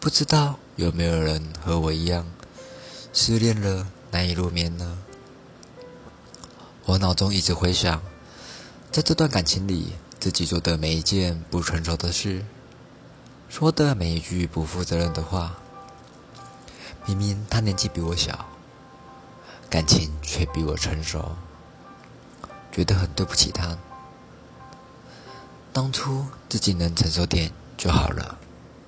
不知道有没有人和我一样，失恋了难以入眠呢？我脑中一直回想，在这段感情里，自己做的每一件不成熟的事，说的每一句不负责任的话。明明他年纪比我小，感情却比我成熟，觉得很对不起他。当初自己能成熟点就好了。